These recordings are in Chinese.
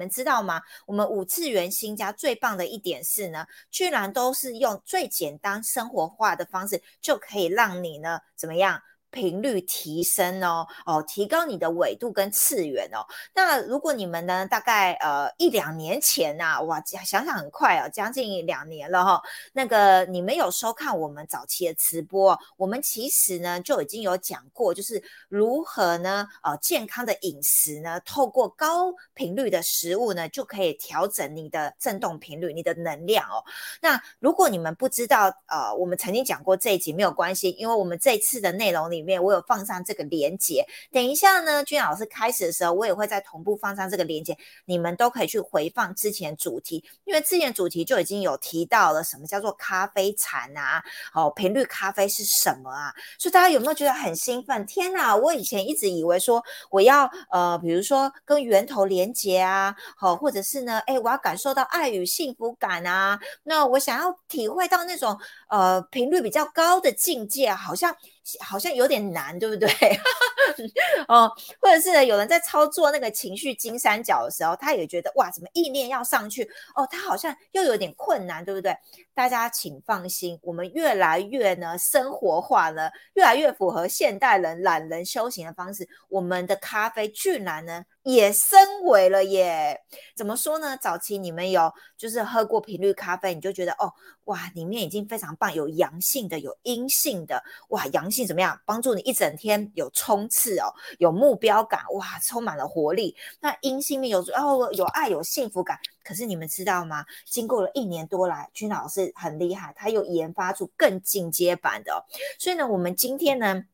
你们知道吗？我们五次元新家最棒的一点是呢，居然都是用最简单生活化的方式，就可以让你呢怎么样？频率提升哦，哦，提高你的纬度跟次元哦。那如果你们呢，大概呃一两年前呐，哇，想想很快哦，将近两年了哈。那个你们有收看我们早期的直播，我们其实呢就已经有讲过，就是如何呢，呃，健康的饮食呢，透过高频率的食物呢，就可以调整你的振动频率，你的能量哦。那如果你们不知道，呃，我们曾经讲过这一集没有关系，因为我们这次的内容里。里面我有放上这个连接，等一下呢，君老师开始的时候，我也会在同步放上这个连接，你们都可以去回放之前主题，因为之前主题就已经有提到了什么叫做咖啡禅啊，哦，频率咖啡是什么啊？所以大家有没有觉得很兴奋？天哪，我以前一直以为说我要呃，比如说跟源头连接啊，好，或者是呢，哎，我要感受到爱与幸福感啊，那我想要体会到那种呃频率比较高的境界，好像。好像有点难，对不对？哦，或者是有人在操作那个情绪金三角的时候，他也觉得哇，怎么意念要上去？哦，他好像又有点困难，对不对？大家请放心，我们越来越呢生活化了，越来越符合现代人懒人修行的方式。我们的咖啡居然呢。也升维了耶？怎么说呢？早期你们有就是喝过频率咖啡，你就觉得哦哇，里面已经非常棒，有阳性的，有阴性的，哇，阳性怎么样？帮助你一整天有冲刺哦，有目标感，哇，充满了活力。那阴性面有哦，有爱，有幸福感。可是你们知道吗？经过了一年多来，君老师很厉害，他又研发出更进阶版的。所以呢，我们今天呢。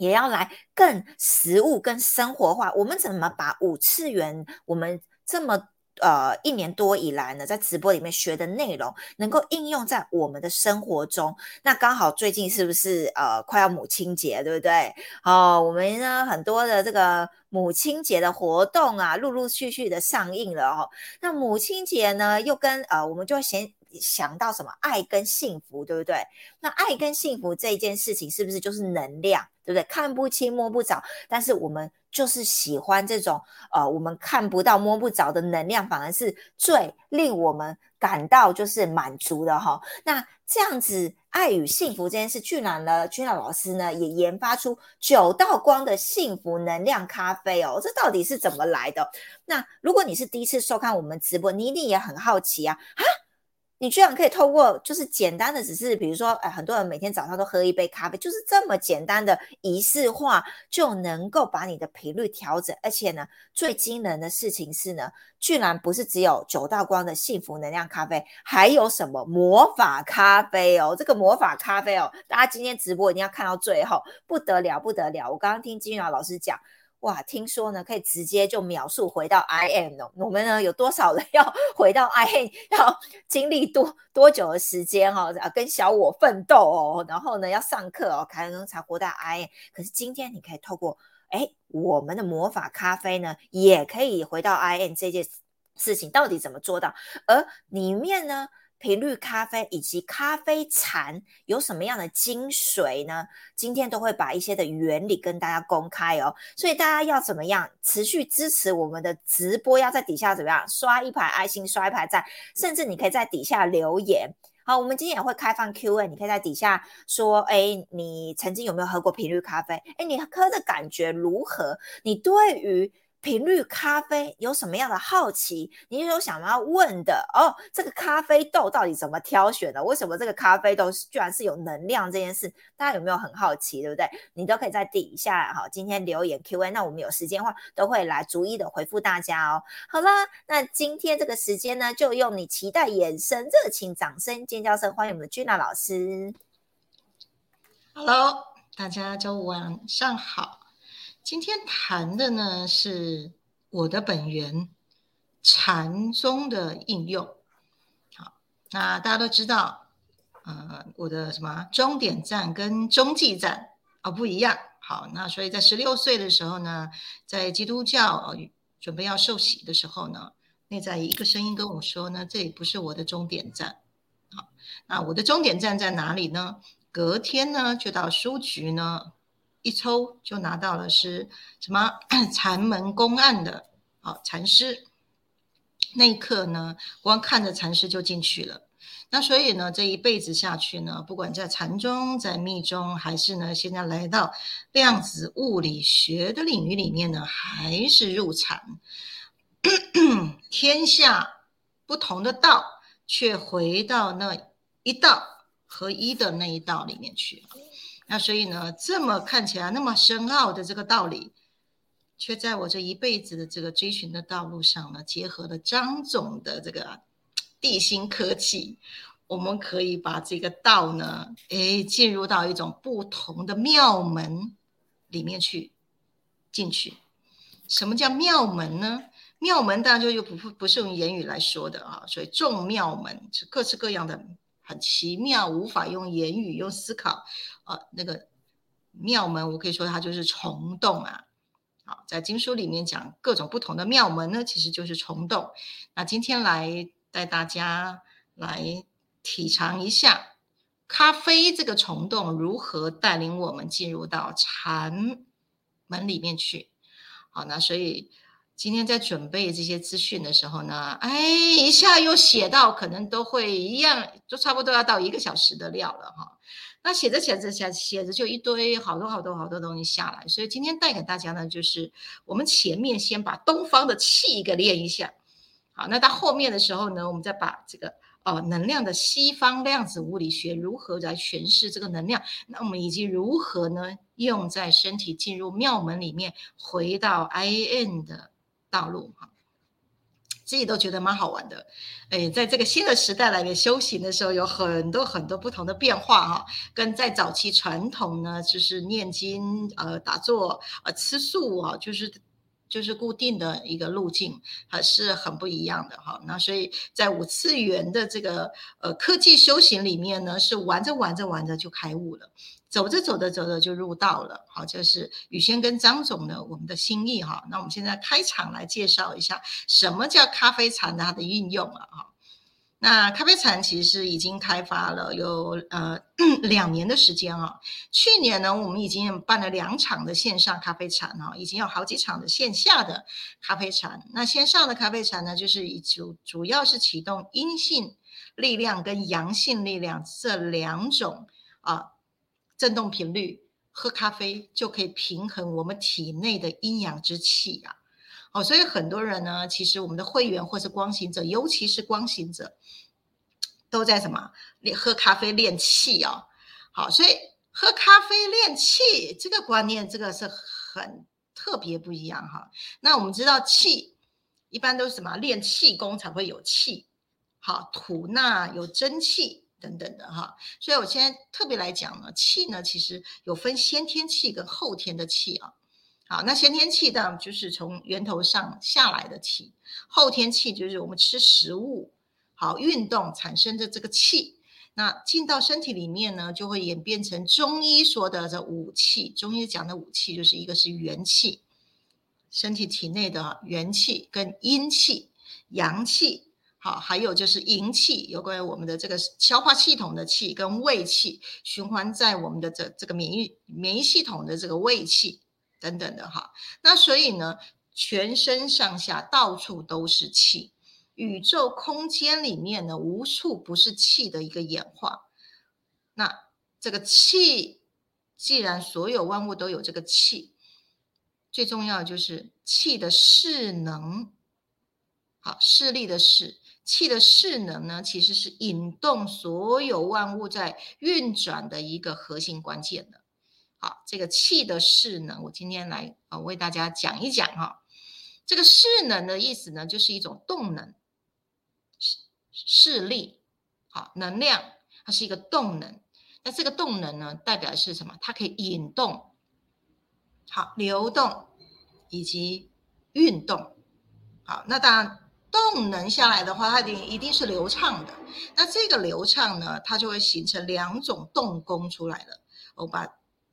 也要来更实物、跟生活化。我们怎么把五次元我们这么呃一年多以来呢，在直播里面学的内容，能够应用在我们的生活中？那刚好最近是不是呃快要母亲节，对不对？哦，我们呢很多的这个母亲节的活动啊，陆陆续续的上映了哦。那母亲节呢，又跟呃我们就会先。想到什么爱跟幸福，对不对？那爱跟幸福这一件事情，是不是就是能量，对不对？看不清摸不着，但是我们就是喜欢这种呃，我们看不到摸不着的能量，反而是最令我们感到就是满足的哈。那这样子，爱与幸福这件事，居然呢，君娜老师呢也研发出九道光的幸福能量咖啡哦，这到底是怎么来的？那如果你是第一次收看我们直播，你一定也很好奇啊啊！你居然可以透过就是简单的，只是比如说，哎，很多人每天早上都喝一杯咖啡，就是这么简单的仪式化，就能够把你的频率调整。而且呢，最惊人的事情是呢，居然不是只有九道光的幸福能量咖啡，还有什么魔法咖啡哦？这个魔法咖啡哦，大家今天直播一定要看到最后，不得了，不得了！我刚刚听金玉老师讲。哇，听说呢，可以直接就秒速回到 I M 哦。我们呢有多少人 要回到 I M，要经历多多久的时间哈？啊，跟小我奋斗哦，然后呢要上课哦，才能才活到 I M。可是今天你可以透过哎我们的魔法咖啡呢，也可以回到 I M 这件事情到底怎么做到？而里面呢？频率咖啡以及咖啡禅有什么样的精髓呢？今天都会把一些的原理跟大家公开哦。所以大家要怎么样持续支持我们的直播？要在底下怎么样刷一排爱心，刷一排赞，甚至你可以在底下留言。好，我们今天也会开放 Q&A，你可以在底下说：哎，你曾经有没有喝过频率咖啡？哎，你喝的感觉如何？你对于频率咖啡有什么样的好奇？你有想要问的哦？这个咖啡豆到底怎么挑选的？为什么这个咖啡豆居然是有能量这件事？大家有没有很好奇？对不对？你都可以在底下哈，今天留言 Q&A，那我们有时间的话都会来逐一的回复大家哦。好啦，那今天这个时间呢，就用你期待眼神、热情、掌声、尖叫声欢迎我们的君娜老师。Hello，大家周五晚上好。今天谈的呢是我的本源禅宗的应用。好，那大家都知道，呃，我的什么终点站跟中继站啊不一样。好，那所以在十六岁的时候呢，在基督教准备要受洗的时候呢，内在一个声音跟我说呢，这里不是我的终点站。好，那我的终点站在哪里呢？隔天呢就到书局呢。一抽就拿到了是什么禅门公案的，好禅师，那一刻呢，光看着禅师就进去了。那所以呢，这一辈子下去呢，不管在禅中、在密中，还是呢，现在来到量子物理学的领域里面呢，还是入禅。天下不同的道，却回到那一道合一的那一道里面去了。那所以呢，这么看起来那么深奥的这个道理，却在我这一辈子的这个追寻的道路上呢，结合了张总的这个。地心科技，我们可以把这个道呢，哎，进入到一种不同的庙门里面去进去。什么叫庙门呢？庙门当然就又不不是用言语来说的啊，所以众庙门是各式各样的，很奇妙，无法用言语用思考啊。那个庙门，我可以说它就是虫洞啊。好，在经书里面讲各种不同的庙门呢，其实就是虫洞。那今天来。带大家来体尝一下咖啡这个虫洞如何带领我们进入到禅门里面去。好，那所以今天在准备这些资讯的时候呢，哎，一下又写到，可能都会一样，都差不多要到一个小时的料了哈。那写着写着写写着就一堆好多好多好多东西下来，所以今天带给大家呢，就是我们前面先把东方的气给练一下。好，那到后面的时候呢，我们再把这个哦能量的西方量子物理学如何来诠释这个能量，那我们以及如何呢用在身体进入庙门里面，回到 I N 的道路。哈，自己都觉得蛮好玩的。哎，在这个新的时代来面修行的时候，有很多很多不同的变化哈，跟在早期传统呢，就是念经呃打坐呃吃素啊，就是。就是固定的一个路径，还是很不一样的哈。那所以在五次元的这个呃科技修行里面呢，是玩着玩着玩着就开悟了，走着走着走着就入道了。好，这是宇轩跟张总呢我们的心意哈。那我们现在开场来介绍一下什么叫咖啡禅它的运用了哈。那咖啡禅其实已经开发了有呃两年的时间啊。去年呢，我们已经办了两场的线上咖啡禅啊，已经有好几场的线下的咖啡禅。那线上的咖啡禅呢，就是以主主要是启动阴性力量跟阳性力量这两种啊振动频率，喝咖啡就可以平衡我们体内的阴阳之气啊。哦，所以很多人呢，其实我们的会员或是光行者，尤其是光行者，都在什么练喝咖啡练气哦。好，所以喝咖啡练气这个观念，这个是很特别不一样哈。那我们知道气一般都是什么练气功才会有气，好吐纳有真气等等的哈。所以我现在特别来讲呢，气呢其实有分先天气跟后天的气啊。好，那先天气呢，就是从源头上下来的气；后天气就是我们吃食物、好运动产生的这个气。那进到身体里面呢，就会演变成中医说的这五气。中医讲的五气，就是一个是元气，身体体内的元气跟阴气、阳气，好，还有就是营气，有关于我们的这个消化系统的气跟胃气，循环在我们的这这个免疫免疫系统的这个胃气。等等的哈，那所以呢，全身上下到处都是气，宇宙空间里面呢，无处不是气的一个演化。那这个气，既然所有万物都有这个气，最重要的就是气的势能，好，势力的势，气的势能呢，其实是引动所有万物在运转的一个核心关键的。好，这个气的势能，我今天来啊为大家讲一讲哈。这个势能的意思呢，就是一种动能，势势力，好，能量，它是一个动能。那这个动能呢，代表的是什么？它可以引动，好，流动以及运动。好，那当然动能下来的话，它一定一定是流畅的。那这个流畅呢，它就会形成两种动功出来了。我把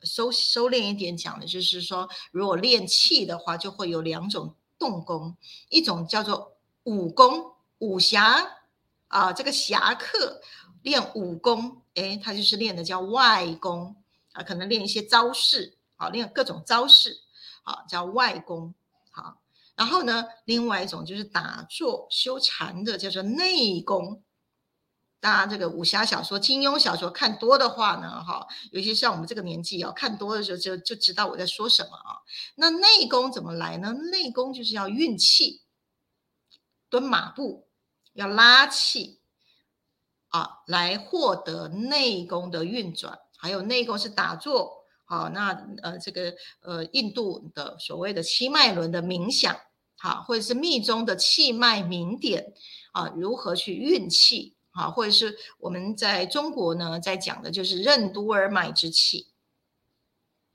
收收敛一点讲的就是说，如果练气的话，就会有两种动功，一种叫做武功，武侠啊，这个侠客练武功，哎，他就是练的叫外功啊，可能练一些招式啊，练各种招式啊，叫外功。然后呢，另外一种就是打坐修禅的，叫做内功。大家这个武侠小说、金庸小说看多的话呢，哈，尤其像我们这个年纪哦，看多的时候就就知道我在说什么啊。那内功怎么来呢？内功就是要运气，蹲马步，要拉气啊，来获得内功的运转。还有内功是打坐，好，那呃这个呃印度的所谓的七脉轮的冥想，好，或者是密宗的气脉明点啊，如何去运气？啊，或者是我们在中国呢，在讲的就是任督二脉之气，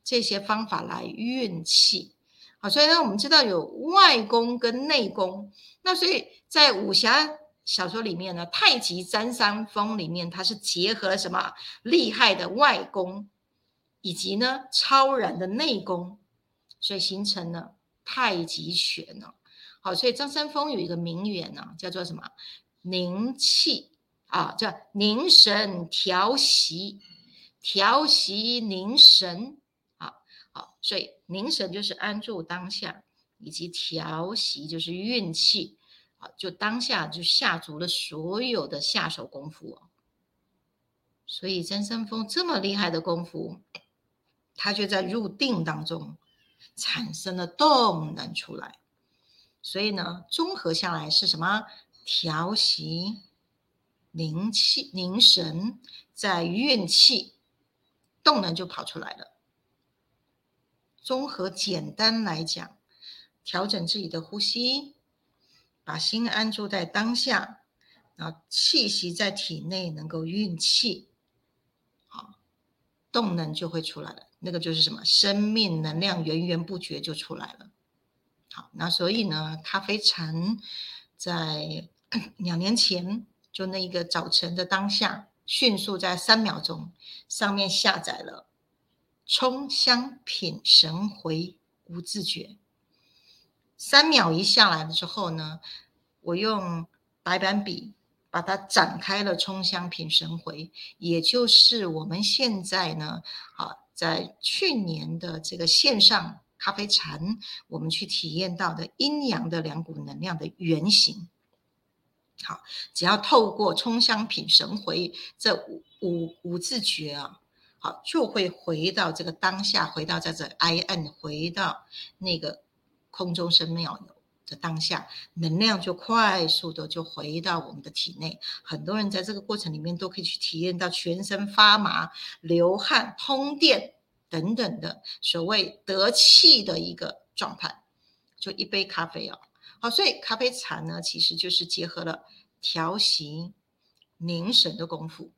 这些方法来运气。好，所以呢，我们知道有外功跟内功。那所以在武侠小说里面呢，《太极张三丰》里面，它是结合了什么厉害的外功，以及呢超然的内功，所以形成了太极拳呢。好，所以张三丰有一个名言呢，叫做什么？凝气。啊，叫凝神调息，调息凝神，啊，好，所以凝神就是安住当下，以及调息就是运气，啊，就当下就下足了所有的下手功夫哦。所以张三丰这么厉害的功夫，他就在入定当中产生了动能出来，所以呢，综合下来是什么？调息。凝气、凝神，在运气，动能就跑出来了。综合简单来讲，调整自己的呼吸，把心安住在当下，然后气息在体内能够运气，好，动能就会出来了。那个就是什么？生命能量源源不绝就出来了。好，那所以呢，咖啡禅在 两年前。就那一个早晨的当下，迅速在三秒钟上面下载了冲香品神回无自觉。三秒一下来了之后呢，我用白板笔把它展开了冲香品神回，也就是我们现在呢，啊，在去年的这个线上咖啡禅，我们去体验到的阴阳的两股能量的原型。好，只要透过冲香品神回这五五五字诀啊，好，就会回到这个当下，回到在这 I N，回到那个空中生妙有的当下，能量就快速的就回到我们的体内。很多人在这个过程里面都可以去体验到全身发麻、流汗、通电等等的所谓得气的一个状态。就一杯咖啡啊。好，所以咖啡禅呢，其实就是结合了调息、凝神的功夫。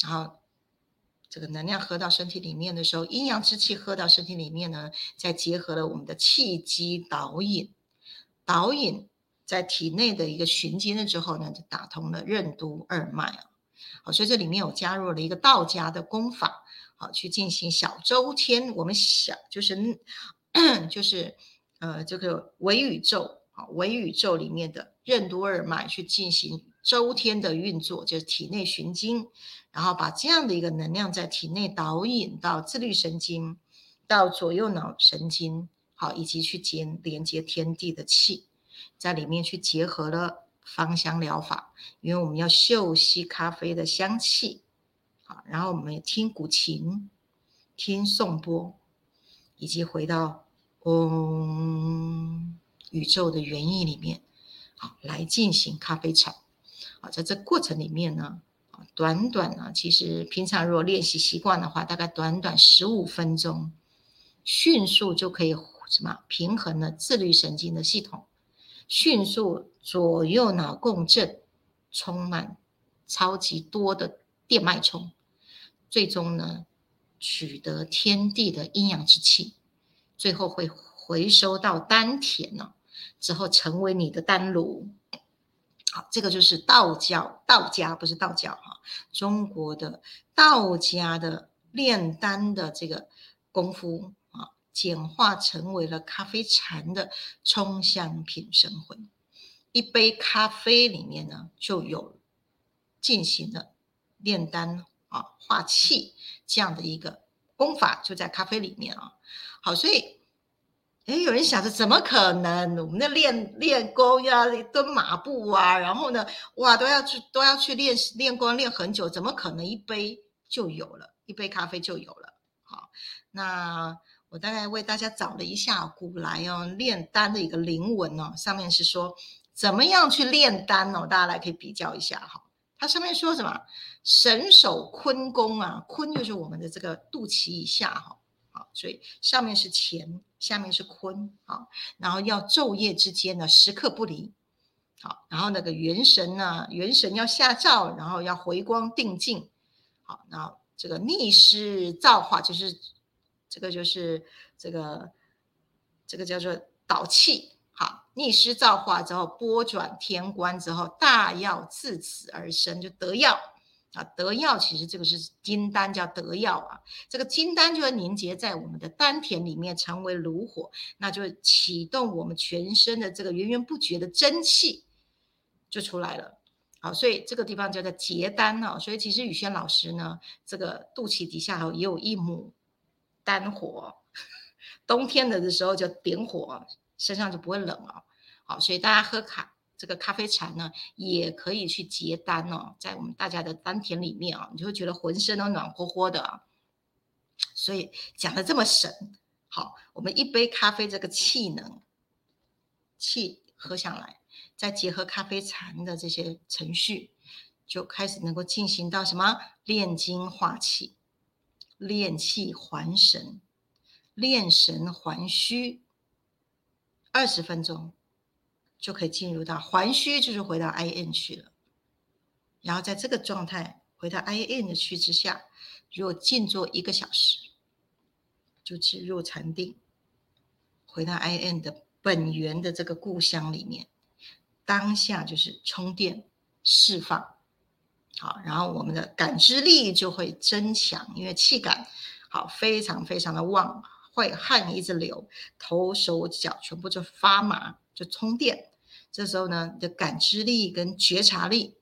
然后，这个能量喝到身体里面的时候，阴阳之气喝到身体里面呢，再结合了我们的气机导引，导引在体内的一个循经了之后呢，就打通了任督二脉啊。好，所以这里面有加入了一个道家的功法，好，去进行小周天。我们小就是 就是。呃，这个微宇宙啊，微宇宙里面的任督二脉去进行周天的运作，就是体内循经，然后把这样的一个能量在体内导引到自律神经，到左右脑神经，好，以及去接连接天地的气，在里面去结合了芳香疗法，因为我们要嗅吸咖啡的香气，好，然后我们听古琴，听颂钵，以及回到。嗯，宇宙的原意里面，好来进行咖啡茶。好，在这过程里面呢，短短呢，其实平常如果练习习惯的话，大概短短十五分钟，迅速就可以什么平衡了自律神经的系统，迅速左右脑共振，充满超级多的电脉冲，最终呢，取得天地的阴阳之气。最后会回收到丹田呢，之后成为你的丹炉。好，这个就是道教，道家不是道教哈，中国的道家的炼丹的这个功夫啊，简化成为了咖啡禅的冲香品神魂。一杯咖啡里面呢，就有进行了炼丹啊、化气这样的一个功法，就在咖啡里面啊。好，所以哎，有人想着怎么可能？我们的练练功要蹲马步啊，然后呢，哇，都要去都要去练练功练很久，怎么可能一杯就有了？一杯咖啡就有了？好，那我大概为大家找了一下古来哦炼丹的一个灵文哦，上面是说怎么样去炼丹哦，大家来可以比较一下哈。它上面说什么？神手坤功啊，坤就是我们的这个肚脐以下哈。好，所以上面是乾，下面是坤，好，然后要昼夜之间呢，时刻不离，好，然后那个元神呢，元神要下照，然后要回光定静，好，然后这个逆施造化，就是这个就是这个这个叫做导气，好，逆施造化之后拨转天关之后，大药自此而生，就得药。啊，得药其实这个是金丹，叫得药啊。这个金丹就会凝结在我们的丹田里面，成为炉火，那就启动我们全身的这个源源不绝的真气就出来了。好，所以这个地方叫做结丹哦。所以其实宇轩老师呢，这个肚脐底下也有一亩丹火，冬天的的时候就点火，身上就不会冷哦。好，所以大家喝卡。这个咖啡禅呢，也可以去结丹哦，在我们大家的丹田里面啊，你就会觉得浑身都暖和和的啊。所以讲的这么神，好，我们一杯咖啡这个气能，气喝下来，再结合咖啡禅的这些程序，就开始能够进行到什么炼精化气、炼气还神、炼神还虚，二十分钟。就可以进入到还虚，就是回到 I N 去了。然后在这个状态回到 I N 的区之下，如果静坐一个小时，就进入禅定，回到 I N 的本源的这个故乡里面，当下就是充电释放。好，然后我们的感知力就会增强，因为气感好非常非常的旺，会汗一直流，头手脚全部就发麻。就充电，这时候呢，你的感知力跟觉察力，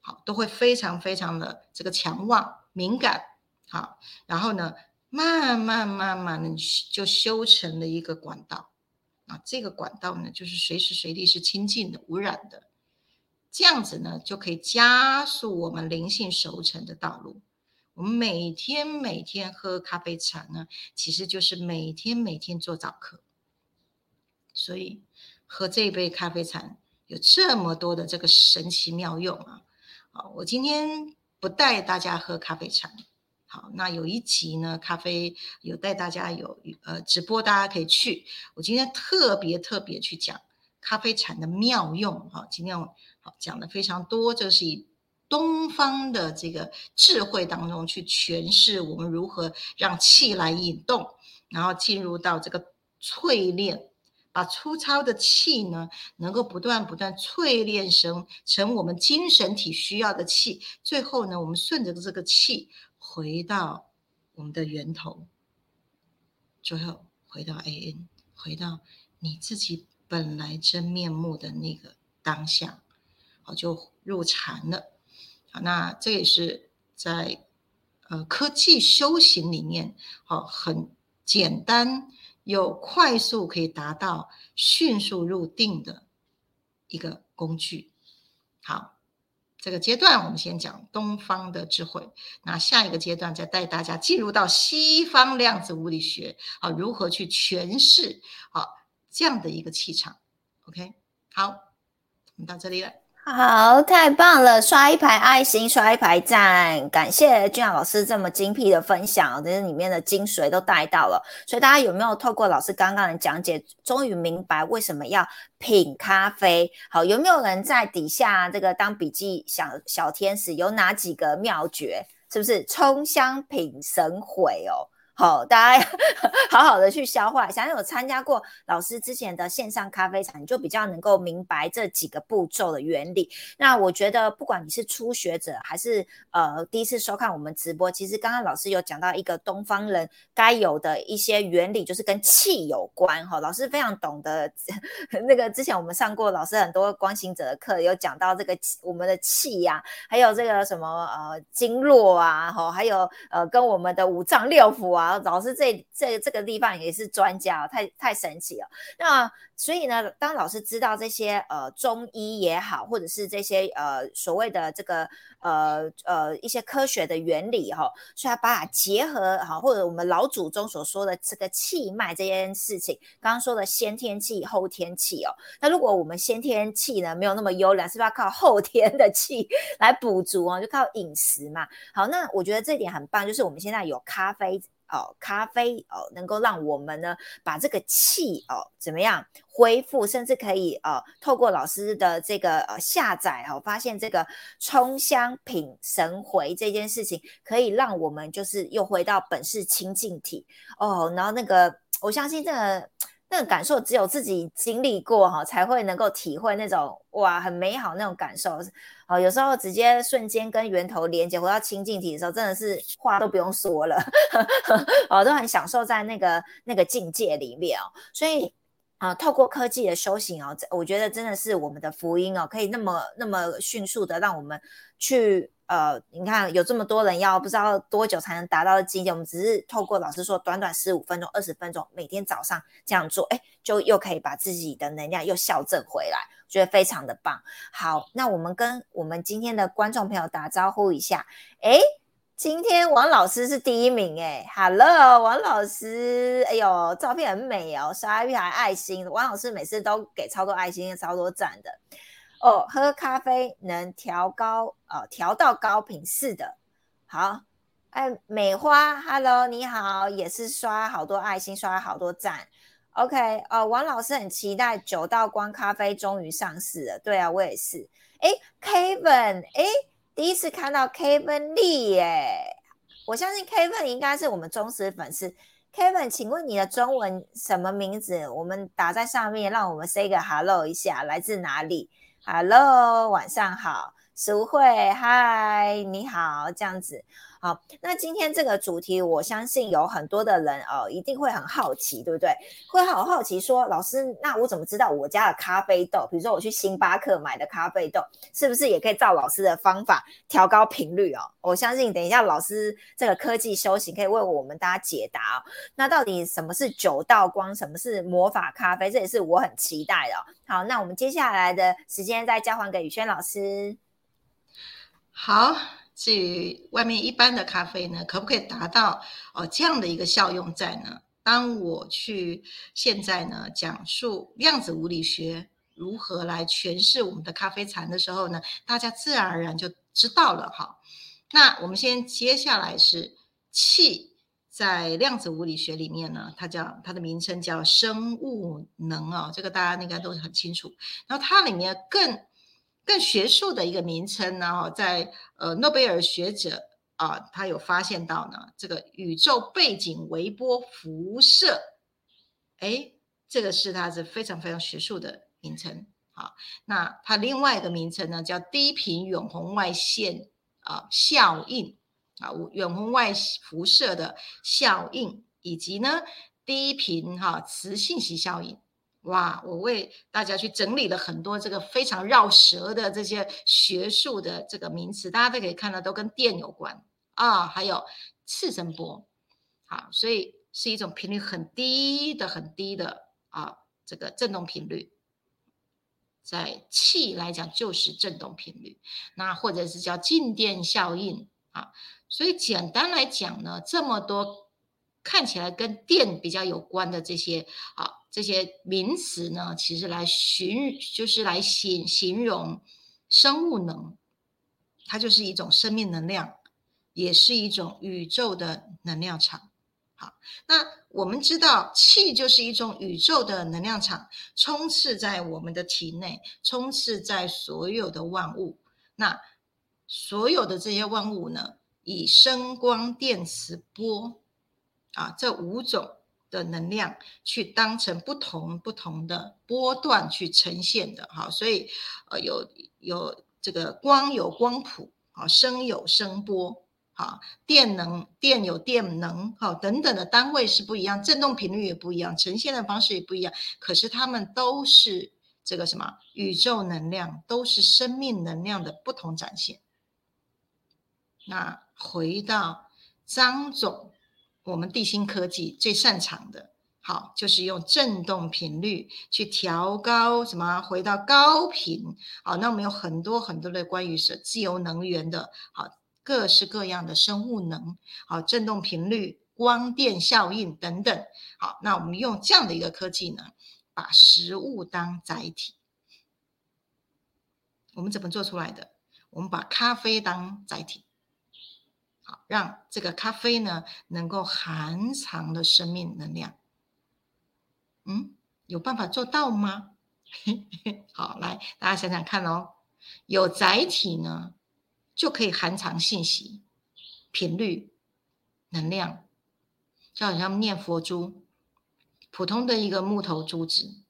好，都会非常非常的这个强旺敏感，好，然后呢，慢慢慢慢的就修成了一个管道，啊，这个管道呢，就是随时随地是清净的、无染的，这样子呢，就可以加速我们灵性熟成的道路。我们每天每天喝咖啡茶呢，其实就是每天每天做早课，所以。喝这一杯咖啡茶有这么多的这个神奇妙用啊！好，我今天不带大家喝咖啡茶。好，那有一集呢，咖啡有带大家有呃直播，大家可以去。我今天特别特别去讲咖啡茶的妙用啊！今天好讲的非常多，这是以东方的这个智慧当中去诠释我们如何让气来引动，然后进入到这个淬炼。把粗糙的气呢，能够不断不断淬炼成成我们精神体需要的气，最后呢，我们顺着这个气回到我们的源头，最后回到 A N，回到你自己本来真面目的那个当下，好就入禅了。好，那这也是在呃科技修行里面，好很简单。有快速可以达到迅速入定的一个工具。好，这个阶段我们先讲东方的智慧，那下一个阶段再带大家进入到西方量子物理学，好，如何去诠释好这样的一个气场？OK，好，我们到这里了。好，太棒了！刷一排爱心，刷一排赞，感谢俊雅老师这么精辟的分享，这里面的精髓都带到了。所以大家有没有透过老师刚刚的讲解，终于明白为什么要品咖啡？好，有没有人在底下这个当笔记小小天使？有哪几个妙诀？是不是冲香品神毁哦？好，大家 好好的去消化。想有参加过老师之前的线上咖啡场，你就比较能够明白这几个步骤的原理。那我觉得，不管你是初学者还是呃第一次收看我们直播，其实刚刚老师有讲到一个东方人该有的一些原理，就是跟气有关。哈，老师非常懂得 那个。之前我们上过老师很多光行者的课，有讲到这个我们的气呀，还有这个什么呃经络啊，哈，还有呃跟我们的五脏六腑啊。老师这这这个地方也是专家，太太神奇了。那所以呢，当老师知道这些呃中医也好，或者是这些呃所谓的这个呃呃一些科学的原理哈，所以把它结合哈，或者我们老祖宗所说的这个气脉这件事情，刚刚说的先天气后天气哦，那如果我们先天气呢没有那么优良，是不是要靠后天的气来补足哦？就靠饮食嘛。好，那我觉得这点很棒，就是我们现在有咖啡。哦，咖啡哦，能够让我们呢把这个气哦怎么样恢复，甚至可以哦透过老师的这个呃下载哦，发现这个冲香品神回这件事情，可以让我们就是又回到本是清净体哦。然后那个我相信这个那个感受只有自己经历过哈，才会能够体会那种哇很美好那种感受。哦，有时候直接瞬间跟源头连接，回到清净体的时候，真的是话都不用说了，哦，都很享受在那个那个境界里面哦。所以啊，透过科技的修行哦，我觉得真的是我们的福音哦，可以那么那么迅速的让我们去呃，你看有这么多人要不知道多久才能达到境界，我们只是透过老师说短短十五分钟、二十分钟，每天早上这样做，哎，就又可以把自己的能量又校正回来。觉得非常的棒。好，那我们跟我们今天的观众朋友打招呼一下。哎，今天王老师是第一名哎，Hello，王老师，哎呦，照片很美哦，刷一排爱心。王老师每次都给超多爱心，超多赞的。哦，喝咖啡能调高，呃，调到高频，是的。好，哎，美花，Hello，你好，也是刷好多爱心，刷好多赞。OK，呃，王老师很期待九道光咖啡终于上市了。对啊，我也是。哎，Kevin，哎，第一次看到 Kevin Lee 耶，我相信 Kevin 应该是我们忠实粉丝。Kevin，请问你的中文什么名字？我们打在上面，让我们 say 个 hello 一下，来自哪里？Hello，晚上好，淑慧，嗨，你好，这样子。好，那今天这个主题，我相信有很多的人哦，一定会很好奇，对不对？会好好奇说，老师，那我怎么知道我家的咖啡豆，比如说我去星巴克买的咖啡豆，是不是也可以照老师的方法调高频率哦？我相信等一下老师这个科技修行可以为我们大家解答哦。那到底什么是九道光，什么是魔法咖啡？这也是我很期待的。好，那我们接下来的时间再交还给宇轩老师。好。至于外面一般的咖啡呢，可不可以达到哦这样的一个效用在呢？当我去现在呢讲述量子物理学如何来诠释我们的咖啡禅的时候呢，大家自然而然就知道了哈。那我们先接下来是气，在量子物理学里面呢，它叫它的名称叫生物能啊，这个大家应该都很清楚。然后它里面更。更学术的一个名称呢，在呃诺贝尔学者啊，他有发现到呢，这个宇宙背景微波辐射，哎，这个是它是非常非常学术的名称。好，那它另外一个名称呢，叫低频远红外线啊效应啊，远红外辐射的效应，以及呢低频哈磁信息效应。哇，我为大家去整理了很多这个非常绕舌的这些学术的这个名词，大家都可以看到，都跟电有关啊，还有次声波，好，所以是一种频率很低的、很低的啊，这个振动频率，在气来讲就是振动频率，那或者是叫静电效应啊，所以简单来讲呢，这么多看起来跟电比较有关的这些啊。这些名词呢，其实来形就是来形形容生物能，它就是一种生命能量，也是一种宇宙的能量场。好，那我们知道气就是一种宇宙的能量场，充斥在我们的体内，充斥在所有的万物。那所有的这些万物呢，以声光电磁波啊这五种。的能量去当成不同不同的波段去呈现的哈，所以呃有有这个光有光谱啊，声有声波啊，电能电有电能哈等等的单位是不一样，振动频率也不一样，呈现的方式也不一样，可是它们都是这个什么宇宙能量，都是生命能量的不同展现。那回到张总。我们地心科技最擅长的，好，就是用振动频率去调高什么，回到高频。好，那我们有很多很多的关于是自由能源的，好，各式各样的生物能，好，振动频率、光电效应等等。好，那我们用这样的一个科技呢，把食物当载体。我们怎么做出来的？我们把咖啡当载体，好，让这个咖啡呢能够含藏的生命能量。嗯，有办法做到吗？好，来大家想想看哦。有载体呢，就可以含藏信息、频率、能量，就好像念佛珠，普通的一个木头珠子。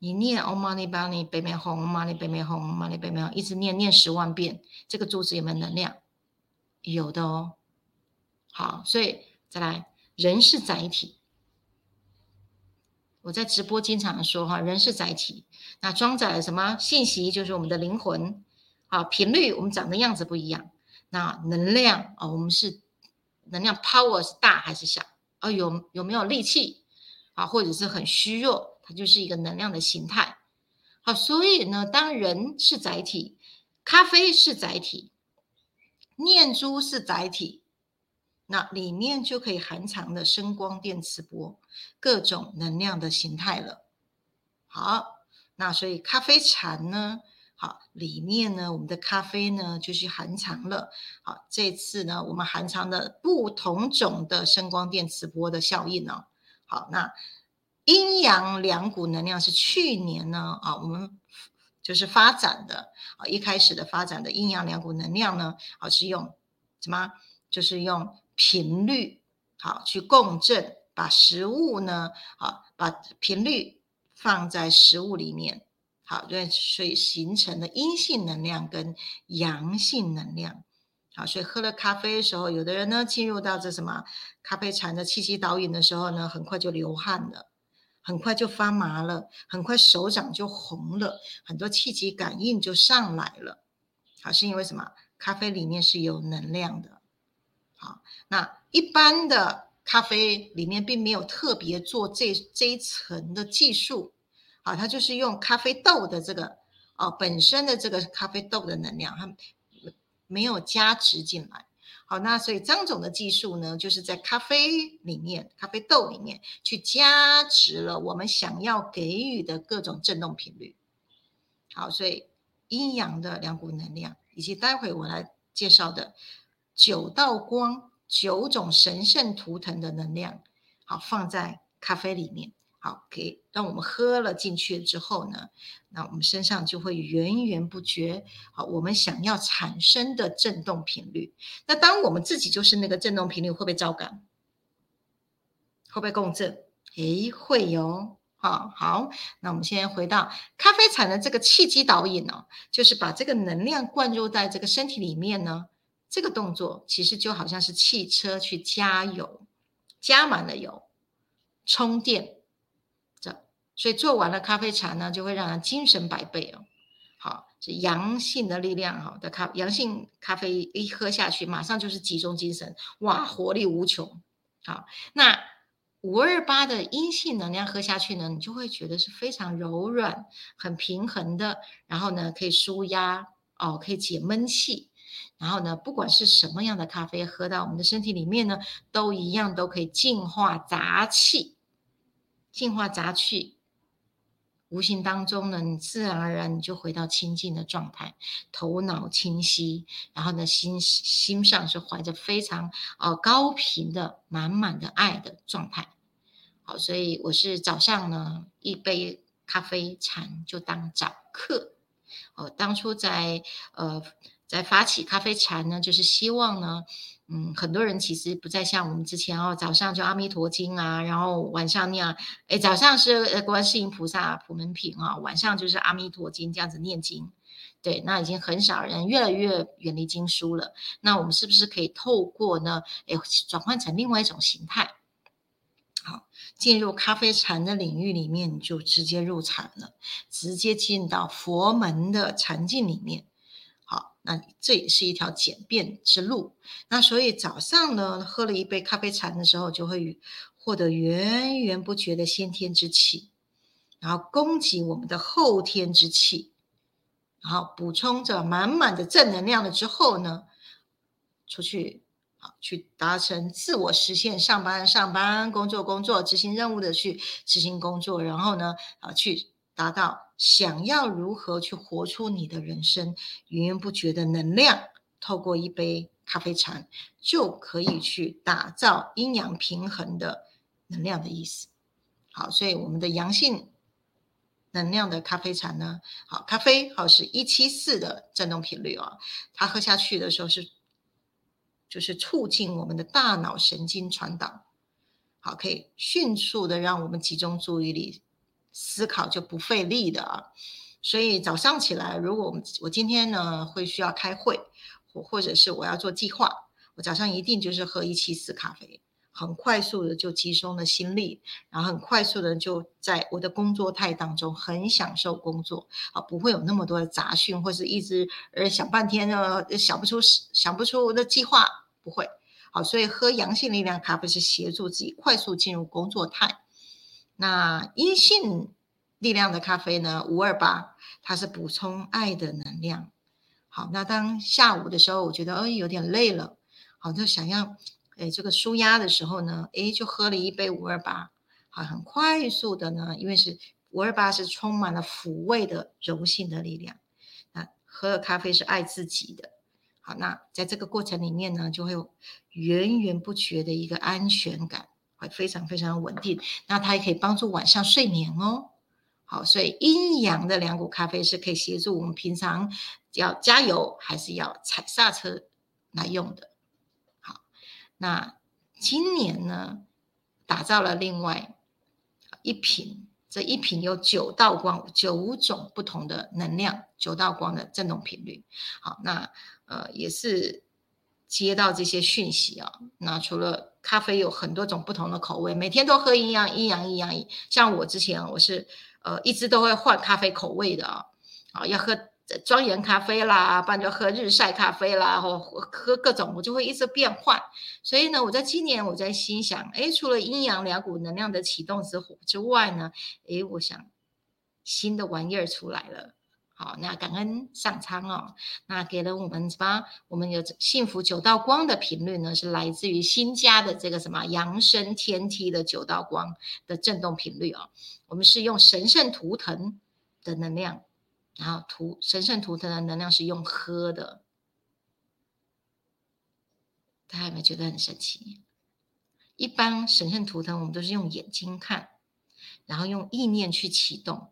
你念 Om Mani p a m e h u m Om Mani p a m e h u m Om Mani p a m e h u 一直念念十万遍，这个珠子有没有能量？有的哦。好，所以再来，人是载体。我在直播经常说哈，人是载体，那装载了什么信息？就是我们的灵魂。啊，频率我们长的样子不一样。那能量啊，我们是能量 power 是大还是小？哦，有有没有力气？啊，或者是很虚弱？它就是一个能量的形态，好，所以呢，当人是载体，咖啡是载体，念珠是载体，那里面就可以含藏的声光电磁波各种能量的形态了。好，那所以咖啡禅呢，好，里面呢，我们的咖啡呢，就是含藏了，好，这次呢，我们含藏的不同种的声光电磁波的效应呢，好，那。阴阳两股能量是去年呢啊，我们就是发展的啊，一开始的发展的阴阳两股能量呢，啊是用什么？就是用频率好去共振，把食物呢啊，把频率放在食物里面，好，所以形成的阴性能量跟阳性能量，好，所以喝了咖啡的时候，有的人呢进入到这什么咖啡禅的气息导引的时候呢，很快就流汗了。很快就发麻了，很快手掌就红了，很多气机感应就上来了。好，是因为什么？咖啡里面是有能量的。好，那一般的咖啡里面并没有特别做这这一层的技术。好，它就是用咖啡豆的这个哦本身的这个咖啡豆的能量，它没有加值进来。好，那所以张总的技术呢，就是在咖啡里面、咖啡豆里面去加持了我们想要给予的各种振动频率。好，所以阴阳的两股能量，以及待会我来介绍的九道光、九种神圣图腾的能量，好放在咖啡里面。好，给让我们喝了进去之后呢，那我们身上就会源源不绝，好，我们想要产生的振动频率。那当我们自己就是那个振动频率，会不会招感？会不会共振？诶，会有。啊，好，那我们先回到咖啡产的这个气机导引呢，就是把这个能量灌入在这个身体里面呢。这个动作其实就好像是汽车去加油，加满了油，充电。所以做完了咖啡茶呢，就会让人精神百倍哦。好，是阳性的力量哈的咖阳性咖啡一喝下去，马上就是集中精神，哇，活力无穷。好，那五二八的阴性能量喝下去呢，你就会觉得是非常柔软、很平衡的，然后呢可以舒压哦，可以解闷气。然后呢，不管是什么样的咖啡喝到我们的身体里面呢，都一样都可以净化杂气，净化杂气。无形当中呢，你自然而然你就回到清净的状态，头脑清晰，然后呢，心心上是怀着非常呃高频的满满的爱的状态。好，所以我是早上呢一杯咖啡禅就当早课。哦，当初在呃在发起咖啡禅呢，就是希望呢。嗯，很多人其实不再像我们之前哦，早上就阿弥陀经啊，然后晚上念，哎，早上是呃观世音菩萨普门品啊，晚上就是阿弥陀经这样子念经。对，那已经很少人越来越远离经书了。那我们是不是可以透过呢，哎，转换成另外一种形态？好，进入咖啡禅的领域里面，你就直接入禅了，直接进到佛门的禅境里面。那这也是一条简便之路。那所以早上呢，喝了一杯咖啡茶的时候，就会获得源源不绝的先天之气，然后供给我们的后天之气，然后补充着满满的正能量了之后呢，出去啊，去达成自我实现，上班上班，工作工作，执行任务的去执行工作，然后呢，啊，去达到想要如何去活出你的人生，源源不绝的能量，透过一杯咖啡茶就可以去打造阴阳平衡的。能量的意思，好，所以我们的阳性能量的咖啡茶呢，好，咖啡好是一七四的振动频率哦，它喝下去的时候是，就是促进我们的大脑神经传导，好，可以迅速的让我们集中注意力，思考就不费力的啊，所以早上起来，如果我们我今天呢会需要开会，或或者是我要做计划，我早上一定就是喝一七四咖啡。很快速的就集中了心力，然后很快速的就在我的工作态当中很享受工作啊，不会有那么多的杂讯，或是一直呃想半天呢想不出想不出我的计划，不会好，所以喝阳性力量咖啡是协助自己快速进入工作态。那阴性力量的咖啡呢？五二八，它是补充爱的能量。好，那当下午的时候，我觉得哎有点累了，好就想要。哎，这个舒压的时候呢，哎，就喝了一杯五二八，好，很快速的呢，因为是五二八是充满了抚慰的柔性的力量，那喝了咖啡是爱自己的，好，那在这个过程里面呢，就会有源源不绝的一个安全感，非常非常稳定，那它也可以帮助晚上睡眠哦，好，所以阴阳的两股咖啡是可以协助我们平常要加油还是要踩刹车来用的。好那今年呢，打造了另外一瓶，这一瓶有九道光，九种不同的能量，九道光的振动频率。好，那呃也是接到这些讯息啊。那除了咖啡有很多种不同的口味，每天都喝一样一样一样，像我之前我是呃一直都会换咖啡口味的啊，啊要喝。庄园咖啡啦，不然就喝日晒咖啡啦，或喝各种，我就会一直变换。所以呢，我在今年我在心想，哎，除了阴阳两股能量的启动之火之外呢，哎，我想新的玩意儿出来了。好，那感恩上苍哦，那给了我们什么？我们有幸福九道光的频率呢，是来自于新家的这个什么扬升天梯的九道光的振动频率哦。我们是用神圣图腾的能量。然后图神圣图腾的能量是用喝的，大家有没有觉得很神奇？一般神圣图腾我们都是用眼睛看，然后用意念去启动。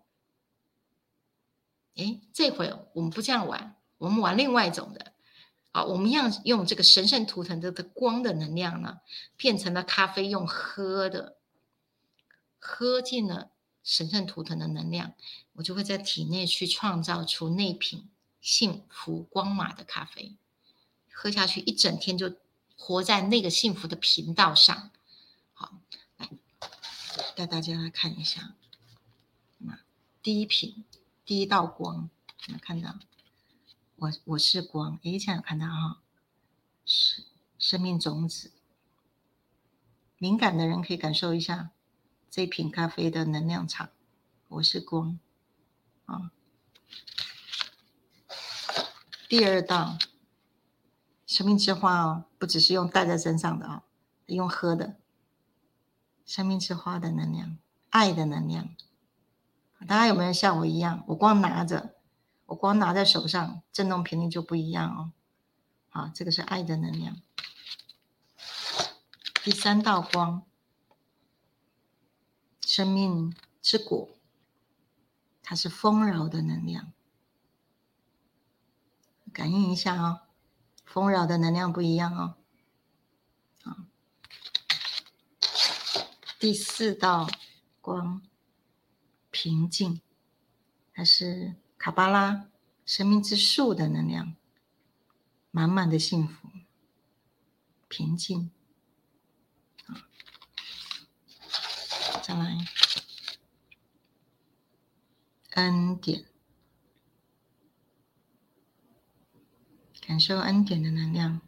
哎，这回我们不这样玩，我们玩另外一种的。好，我们要用这个神圣图腾的的光的能量呢，变成了咖啡用喝的，喝进了。神圣图腾的能量，我就会在体内去创造出那瓶幸福光马的咖啡，喝下去一整天就活在那个幸福的频道上。好，来带大家来看一下，那第一瓶第一道光，有没有看到？我我是光，诶，这样有看到哈？是生命种子，敏感的人可以感受一下。这瓶咖啡的能量场，我是光啊。第二道生命之花哦，不只是用戴在身上的哦，用喝的。生命之花的能量，爱的能量，大家有没有像我一样？我光拿着，我光拿在手上，震动频率就不一样哦。好，这个是爱的能量。第三道光。生命之果，它是丰饶的能量，感应一下哦，丰饶的能量不一样哦。好，第四道光，平静，它是卡巴拉生命之树的能量，满满的幸福，平静。再来，恩典，感受恩典的能量。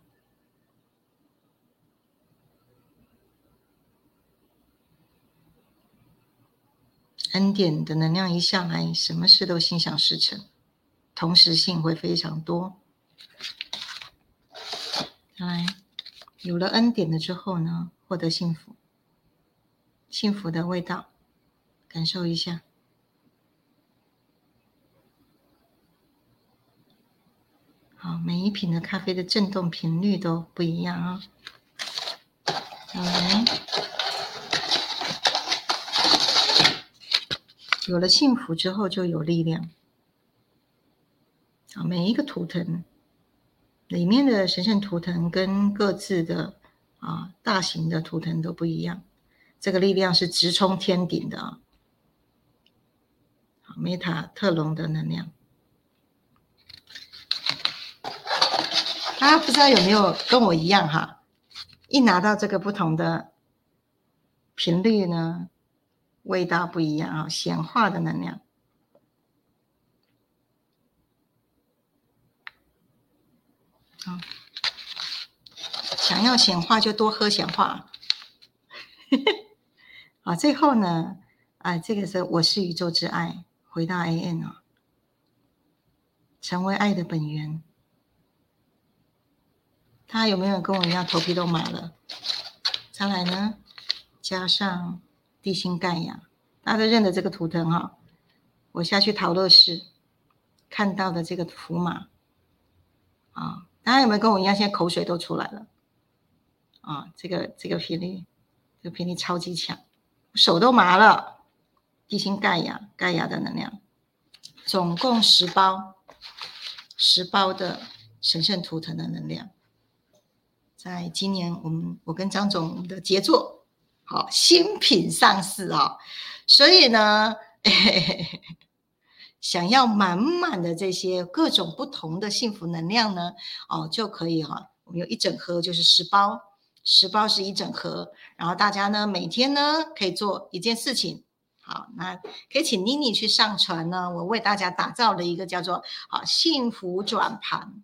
恩典的能量一下来，什么事都心想事成，同时性会非常多。来，有了恩典了之后呢，获得幸福，幸福的味道，感受一下。好，每一瓶的咖啡的振动频率都不一样啊。来，有了幸福之后就有力量。啊，每一个图腾里面的神圣图腾跟各自的啊大型的图腾都不一样，这个力量是直冲天顶的啊。好，梅塔特隆的能量。大家不知道有没有跟我一样哈？一拿到这个不同的频率呢，味道不一样啊，显化的能量。好，想要显化就多喝显化。好，最后呢，啊，这个是我是宇宙之爱，回到 A N 啊，成为爱的本源。他有没有跟我一样头皮都麻了？再来呢，加上地心盖亚，大家都认得这个图腾哈。我下去陶乐室看到的这个符码啊，大家有没有跟我一样，现在口水都出来了？啊，这个这个频率，这个频率超级强，手都麻了。地心盖亚，盖亚的能量，总共十包，十包的神圣图腾的能量。在今年，我们我跟张总的杰作，好新品上市啊，所以呢，想要满满的这些各种不同的幸福能量呢，哦，就可以哈，我们有一整盒就是十包，十包是一整盒，然后大家呢每天呢可以做一件事情，好，那可以请妮妮去上传呢，我为大家打造了一个叫做好幸福转盘。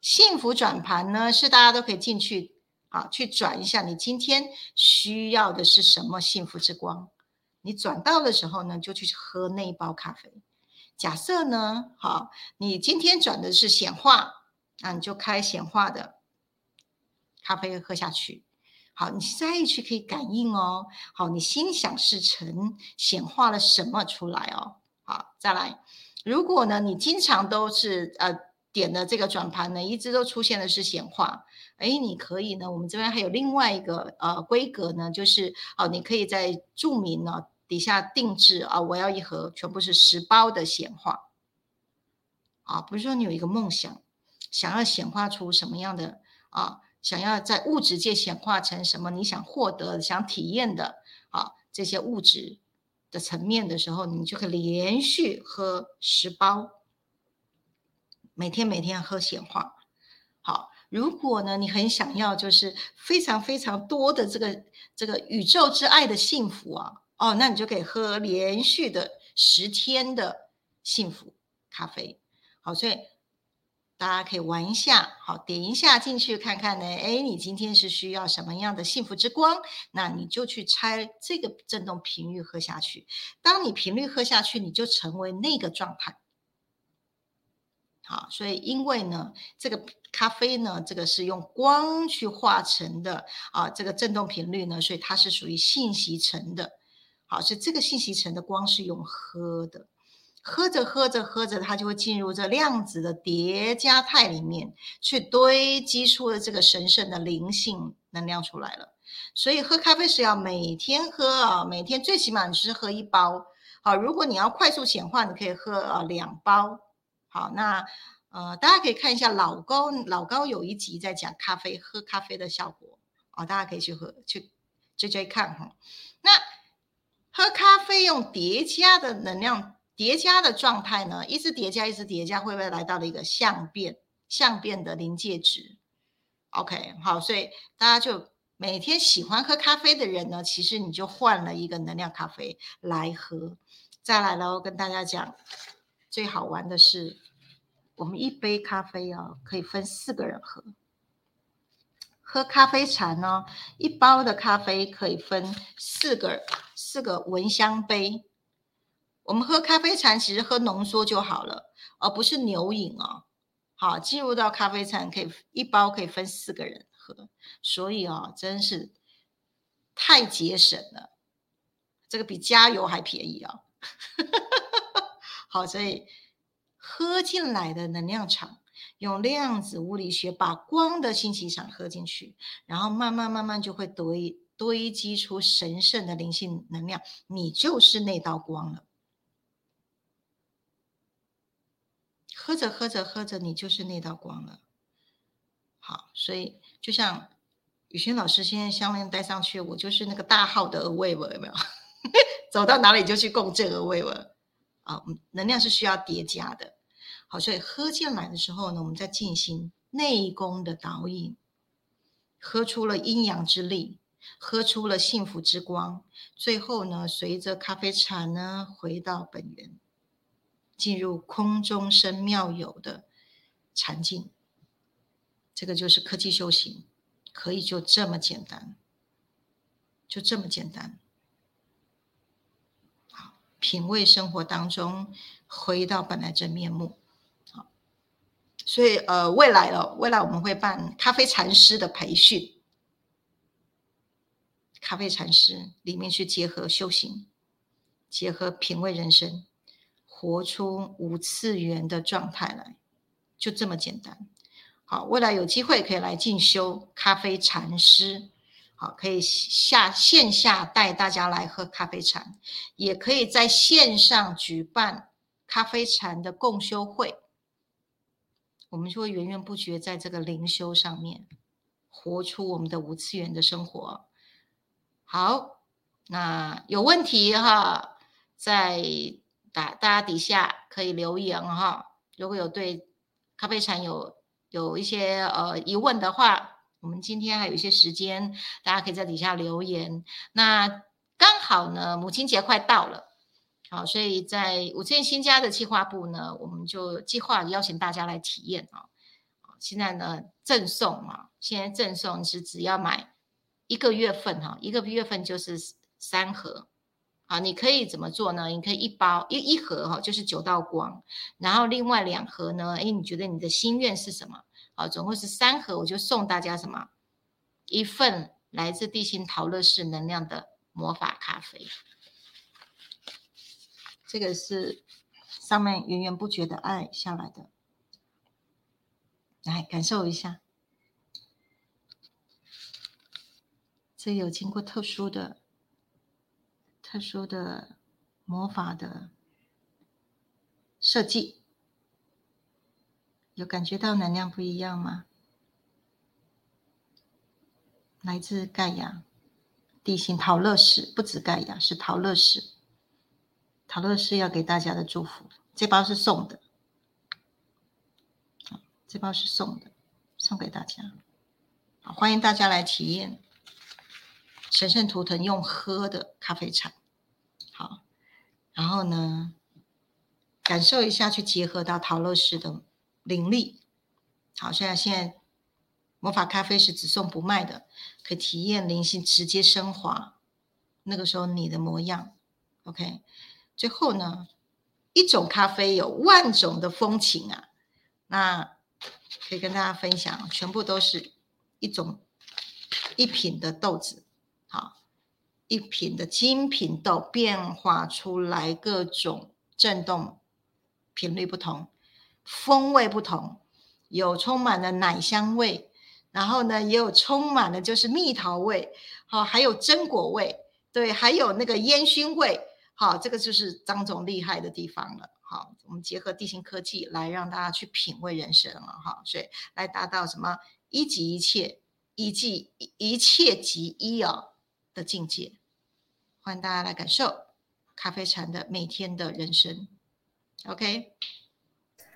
幸福转盘呢，是大家都可以进去啊，去转一下。你今天需要的是什么幸福之光？你转到的时候呢，就去喝那一包咖啡。假设呢，好，你今天转的是显化，那你就开显化的咖啡喝下去。好，你再去可以感应哦。好，你心想事成，显化了什么出来哦？好，再来。如果呢，你经常都是呃。点的这个转盘呢，一直都出现的是显化。哎，你可以呢，我们这边还有另外一个呃规格呢，就是哦，你可以在注明呢底下定制啊，我要一盒全部是十包的显化。啊，不是说你有一个梦想，想要显化出什么样的啊，想要在物质界显化成什么你想获得、想体验的啊这些物质的层面的时候，你就可以连续喝十包。每天每天喝显化，好。如果呢，你很想要，就是非常非常多的这个这个宇宙之爱的幸福啊，哦，那你就可以喝连续的十天的幸福咖啡。好，所以大家可以玩一下，好，点一下进去看看呢。哎，你今天是需要什么样的幸福之光？那你就去拆这个振动频率喝下去。当你频率喝下去，你就成为那个状态。好，所以因为呢，这个咖啡呢，这个是用光去化成的啊，这个振动频率呢，所以它是属于信息层的。好，是这个信息层的光是用喝的，喝着喝着喝着，它就会进入这量子的叠加态里面，去堆积出了这个神圣的灵性能量出来了。所以喝咖啡是要每天喝啊，每天最起码你是喝一包。好，如果你要快速显化，你可以喝啊两包。好，那呃，大家可以看一下老高，老高有一集在讲咖啡喝咖啡的效果哦，大家可以去喝去追追看哈。那喝咖啡用叠加的能量叠加的状态呢，一直叠加一直叠加，会不会来到了一个相变相变的临界值？OK，好，所以大家就每天喜欢喝咖啡的人呢，其实你就换了一个能量咖啡来喝。再来喽，跟大家讲。最好玩的是，我们一杯咖啡啊，可以分四个人喝。喝咖啡茶呢，一包的咖啡可以分四个四个闻香杯。我们喝咖啡茶其实喝浓缩就好了，而不是牛饮哦。好，进入到咖啡茶可以一包可以分四个人喝，所以啊，真是太节省了，这个比加油还便宜啊。好，所以。喝进来的能量场，用量子物理学把光的信息场喝进去，然后慢慢慢慢就会堆堆积出神圣的灵性能量，你就是那道光了。喝着喝着喝着，你就是那道光了。好，所以就像宇轩老师现在项链戴上去，我就是那个大号的位位，有没有？走到哪里就去共振而位位。啊，能量是需要叠加的。好，所以喝进来的时候呢，我们在进行内功的导引，喝出了阴阳之力，喝出了幸福之光。最后呢，随着咖啡茶呢回到本源，进入空中生妙有的禅境。这个就是科技修行，可以就这么简单，就这么简单。品味生活当中，回到本来真面目。好，所以呃，未来了，未来我们会办咖啡禅师的培训。咖啡禅师里面去结合修行，结合品味人生，活出五次元的状态来，就这么简单。好，未来有机会可以来进修咖啡禅师。好，可以下线下带大家来喝咖啡禅，也可以在线上举办咖啡禅的共修会。我们就会源源不绝在这个灵修上面，活出我们的五次元的生活。好，那有问题哈，在打大家底下可以留言哈。如果有对咖啡禅有有一些呃疑问的话。我们今天还有一些时间，大家可以在底下留言。那刚好呢，母亲节快到了，好，所以在五千新家的计划部呢，我们就计划邀请大家来体验啊。现在呢，赠送啊，现在赠送是只要买一个月份哈，一个月份就是三盒。好，你可以怎么做呢？你可以一包一一盒哈，就是九道光，然后另外两盒呢，哎，你觉得你的心愿是什么？好，总共是三盒，我就送大家什么？一份来自地心陶乐士能量的魔法咖啡。这个是上面源源不绝的爱下来的，来感受一下。这有经过特殊的、特殊的魔法的设计。有感觉到能量不一样吗？来自盖亚地心陶乐士，不止盖亚，是陶乐士。陶乐士要给大家的祝福，这包是送的。这包是送的，送给大家。好，欢迎大家来体验神圣图腾用喝的咖啡茶。好，然后呢，感受一下，去结合到陶乐士的。灵力，好，现在现在魔法咖啡是只送不卖的，可以体验灵性直接升华。那个时候你的模样，OK。最后呢，一种咖啡有万种的风情啊，那可以跟大家分享，全部都是一种一品的豆子，好，一品的精品豆变化出来各种震动频率不同。风味不同，有充满了奶香味，然后呢，也有充满了就是蜜桃味，好，还有榛果味，对，还有那个烟熏味，好，这个就是张总厉害的地方了，好，我们结合地形科技来让大家去品味人生了，哈，所以来达到什么一即一切，一即一切即一啊的境界，欢迎大家来感受咖啡禅的每天的人生，OK。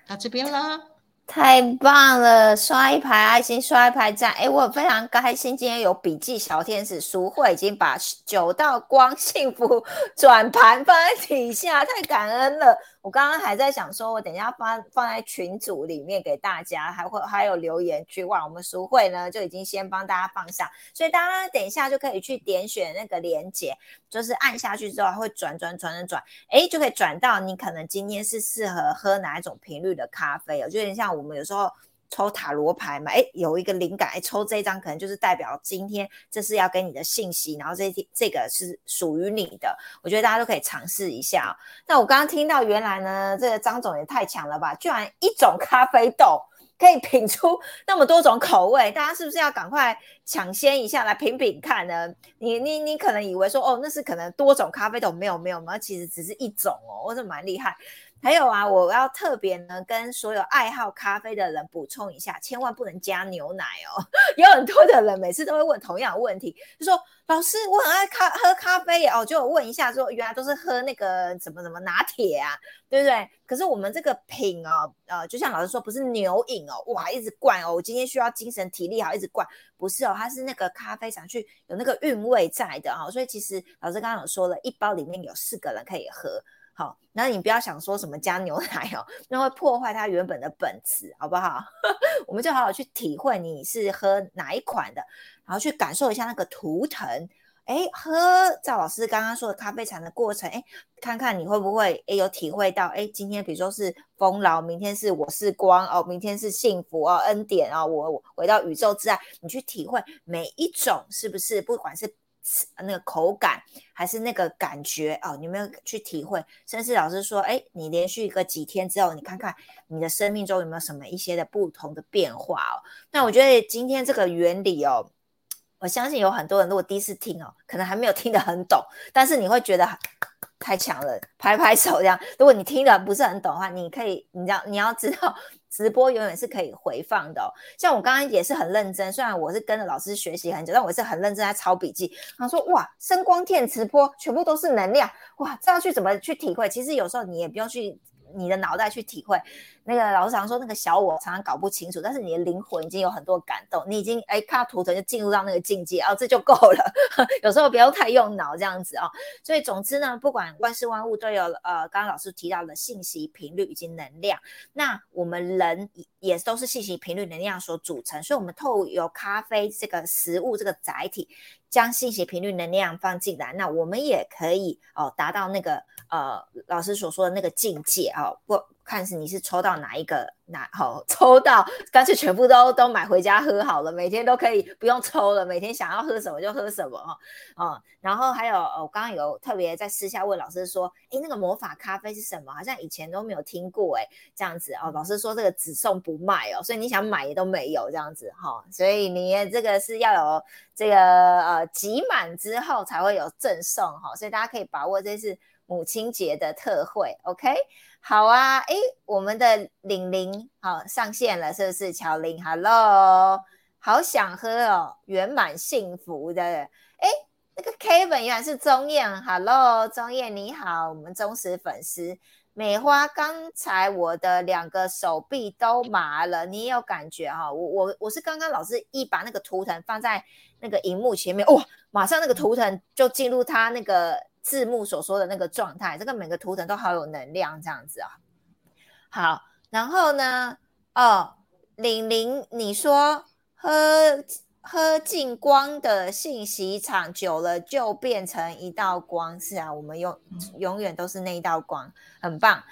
到这边了，太棒了！刷一排爱心，刷一排赞。哎，我非常开心，今天有笔记小天使淑慧已经把九道光幸福转盘放在底下，太感恩了。我刚刚还在想说，我等一下放放在群组里面给大家，还会还有留言区哇，我们书会呢就已经先帮大家放上，所以大家等一下就可以去点选那个链接，就是按下去之后会转转转转转，哎，就可以转到你可能今天是适合喝哪一种频率的咖啡哦，就有点像我们有时候。抽塔罗牌嘛，哎，有一个灵感，哎，抽这张可能就是代表今天这是要给你的信息，然后这这个是属于你的，我觉得大家都可以尝试一下。那我刚刚听到，原来呢，这个张总也太强了吧，居然一种咖啡豆可以品出 那么多种口味，大家是不是要赶快抢先一下来品品看呢？你你你可能以为说，哦，那是可能多种咖啡豆，没有没有没有，其实只是一种哦，我是蛮厉害。还有啊，我要特别呢跟所有爱好咖啡的人补充一下，千万不能加牛奶哦。有很多的人每次都会问同样的问题，就说老师，我很爱咖喝咖啡哦，就问一下说，原来都是喝那个什么什么拿铁啊，对不对？可是我们这个品哦，呃，就像老师说，不是牛饮哦，哇，一直灌哦，我今天需要精神体力好，一直灌，不是哦，它是那个咖啡想去有那个韵味在的哈，所以其实老师刚刚有说了一包里面有四个人可以喝。好，那你不要想说什么加牛奶哦，那会破坏它原本的本质，好不好？我们就好好去体会你是喝哪一款的，然后去感受一下那个图腾，哎，喝赵老师刚刚说的咖啡茶的过程，哎，看看你会不会哎有体会到，哎，今天比如说是丰饶，明天是我是光哦，明天是幸福哦，恩典哦，我回到宇宙之爱，你去体会每一种是不是，不管是。那个口感还是那个感觉哦，你没有去体会。甚至老师说，哎，你连续一个几天之后，你看看你的生命中有没有什么一些的不同的变化哦。那我觉得今天这个原理哦，我相信有很多人如果第一次听哦，可能还没有听得很懂，但是你会觉得太强了，拍拍手这样。如果你听的不是很懂的话，你可以，你要你要知道。直播永远是可以回放的，像我刚刚也是很认真，虽然我是跟着老师学习很久，但我是很认真在抄笔记。他说：“哇，声光电磁波全部都是能量，哇，这样去怎么去体会？其实有时候你也不用去。”你的脑袋去体会，那个老师常说那个小我常常搞不清楚，但是你的灵魂已经有很多感动，你已经哎看到图腾就进入到那个境界哦，这就够了。有时候不要太用脑这样子哦。所以总之呢，不管万事万物都有呃，刚刚老师提到的信息频率以及能量，那我们人也都是信息频率能量所组成，所以我们透过咖啡这个食物这个载体。将信息频率能量放进来，那我们也可以哦达到那个呃老师所说的那个境界啊，不看是你是抽到哪一个哪好抽到，干脆全部都都买回家喝好了，每天都可以不用抽了，每天想要喝什么就喝什么哦哦，然后还有我刚刚有特别在私下问老师说，诶，那个魔法咖啡是什么？好像以前都没有听过诶，这样子哦，老师说这个只送不卖哦，所以你想买也都没有这样子哈，所以你这个是要有这个呃集满之后才会有赠送哈，所以大家可以把握这次母亲节的特惠，OK。好啊，哎，我们的玲玲好上线了，是不是？乔玲，Hello，好想喝哦，圆满幸福的，哎，那个 Kevin 原来是钟燕，Hello，钟燕你好，我们忠实粉丝。美花，刚才我的两个手臂都麻了，你有感觉哈？我我我是刚刚老师一把那个图腾放在那个荧幕前面，哇，马上那个图腾就进入他那个。字幕所说的那个状态，这个每个图腾都好有能量，这样子啊。好，然后呢，哦，玲玲，你说喝喝进光的信息场久了就变成一道光，是啊，我们永永远都是那一道光，很棒。